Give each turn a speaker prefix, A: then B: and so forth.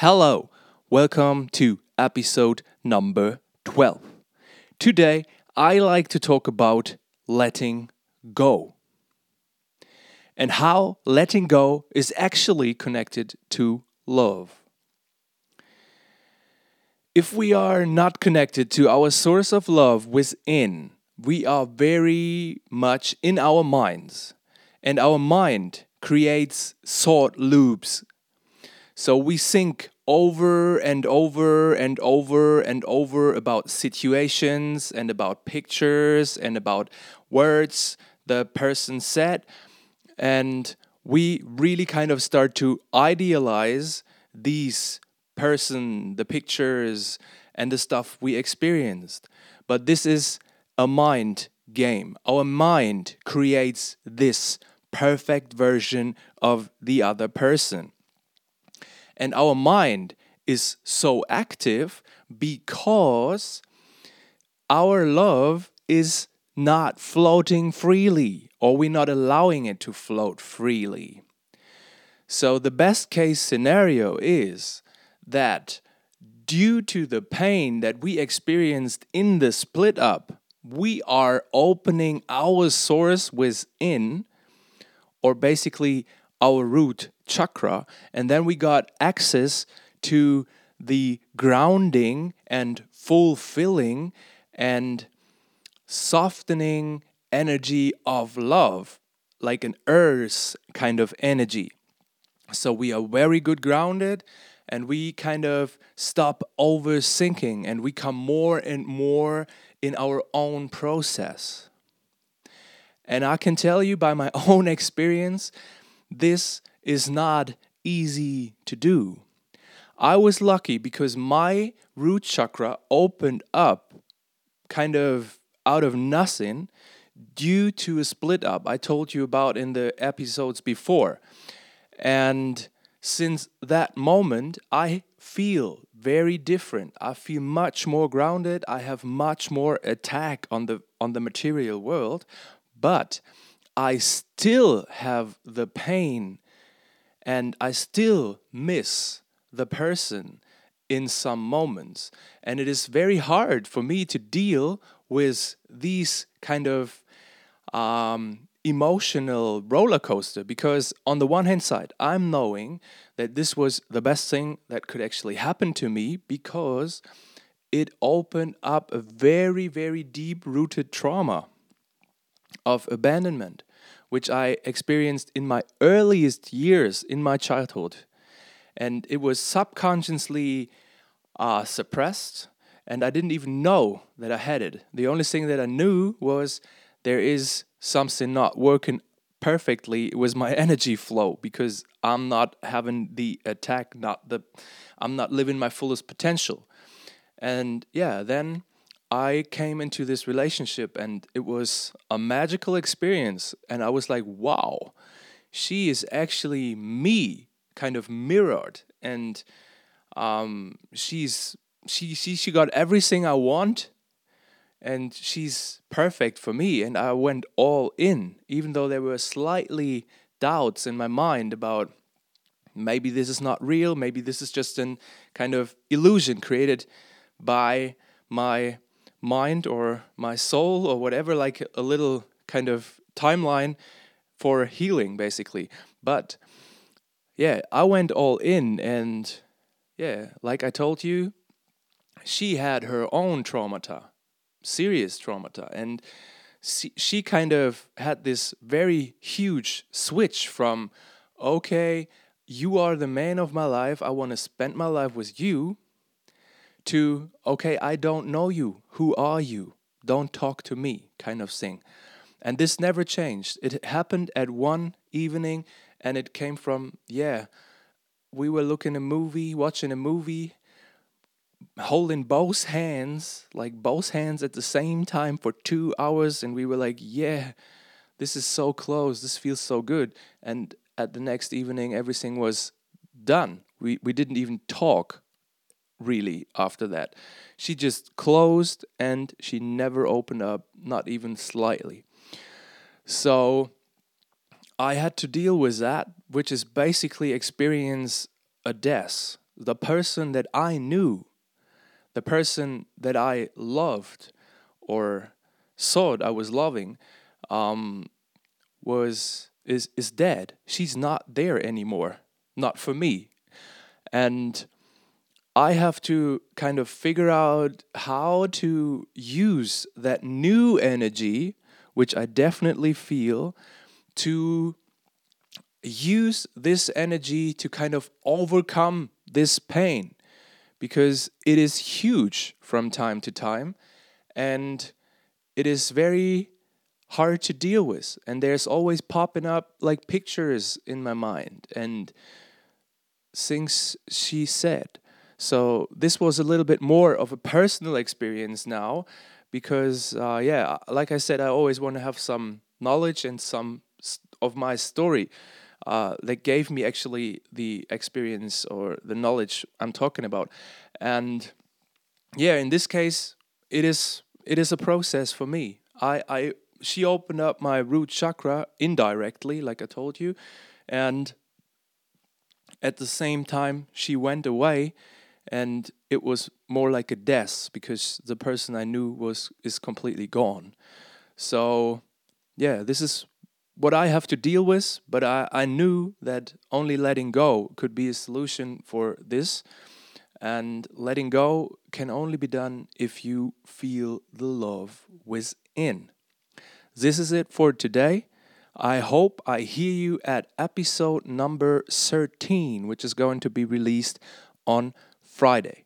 A: Hello, welcome to episode number 12. Today, I like to talk about letting go and how letting go is actually connected to love. If we are not connected to our source of love within, we are very much in our minds, and our mind creates thought loops. So we think over and over and over and over about situations and about pictures and about words the person said. And we really kind of start to idealize these person, the pictures, and the stuff we experienced. But this is a mind game. Our mind creates this perfect version of the other person. And our mind is so active because our love is not floating freely, or we're not allowing it to float freely. So, the best case scenario is that due to the pain that we experienced in the split up, we are opening our source within, or basically our root chakra, and then we got access to the grounding and fulfilling and softening energy of love, like an earth kind of energy. So we are very good grounded and we kind of stop overthinking and we come more and more in our own process. And I can tell you by my own experience, this is not easy to do. I was lucky because my root chakra opened up kind of out of nothing due to a split up I told you about in the episodes before. And since that moment, I feel very different. I feel much more grounded. I have much more attack on the on the material world, but I still have the pain and I still miss the person in some moments. And it is very hard for me to deal with these kind of um, emotional roller coaster because on the one hand side i'm knowing that this was the best thing that could actually happen to me because it opened up a very very deep rooted trauma of abandonment which i experienced in my earliest years in my childhood and it was subconsciously uh, suppressed and i didn't even know that i had it the only thing that i knew was there is something not working perfectly It was my energy flow because I'm not having the attack, not the I'm not living my fullest potential. And yeah, then I came into this relationship and it was a magical experience and I was like, wow, she is actually me kind of mirrored and um, she's she she she got everything I want and she's perfect for me and i went all in even though there were slightly doubts in my mind about maybe this is not real maybe this is just an kind of illusion created by my mind or my soul or whatever like a little kind of timeline for healing basically. But yeah i went all in and yeah like i told you she had her own traumata serious traumata. And she, she kind of had this very huge switch from okay you are the man of my life. I want to spend my life with you to okay i don't know you who are you don't talk to me kind of thing and this never changed it happened at one evening and it came from yeah we were looking a movie watching a movie holding both hands, like both hands at the same time for two hours. And we were like, yeah, this is so close. This feels so good. And at the next evening, everything was done. We, we didn't even talk really after that. She just closed and she never opened up, not even slightly. So I had to deal with that, which is basically experience a death the person that I knew, the person that I loved or thought I was loving, um, was is is dead. She's not there anymore. Not for me. And I have to kind of figure out how to use that new energy, which I definitely feel, to use this energy to kind of overcome this pain. Because it is huge from time to time and it is very hard to deal with. And there's always popping up like pictures in my mind. And things she said so this was a little bit more of a personal experience now because uh, yeah like i said i always want to have some knowledge and some of my story uh, that gave me actually the experience or the knowledge I'm talking about. And yeah, in this case, it is it is a process for me. I, I she opened up my root chakra indirectly, like I told you, and at the same time she went away and it was more like a death because the person I knew was is completely gone. So yeah, this is what I have to deal with, but I, I knew that only letting go could be a solution for this. And letting go can only be done if you feel the love within. This is it for today. I hope I hear you at episode number 13, which is going to be released on Friday.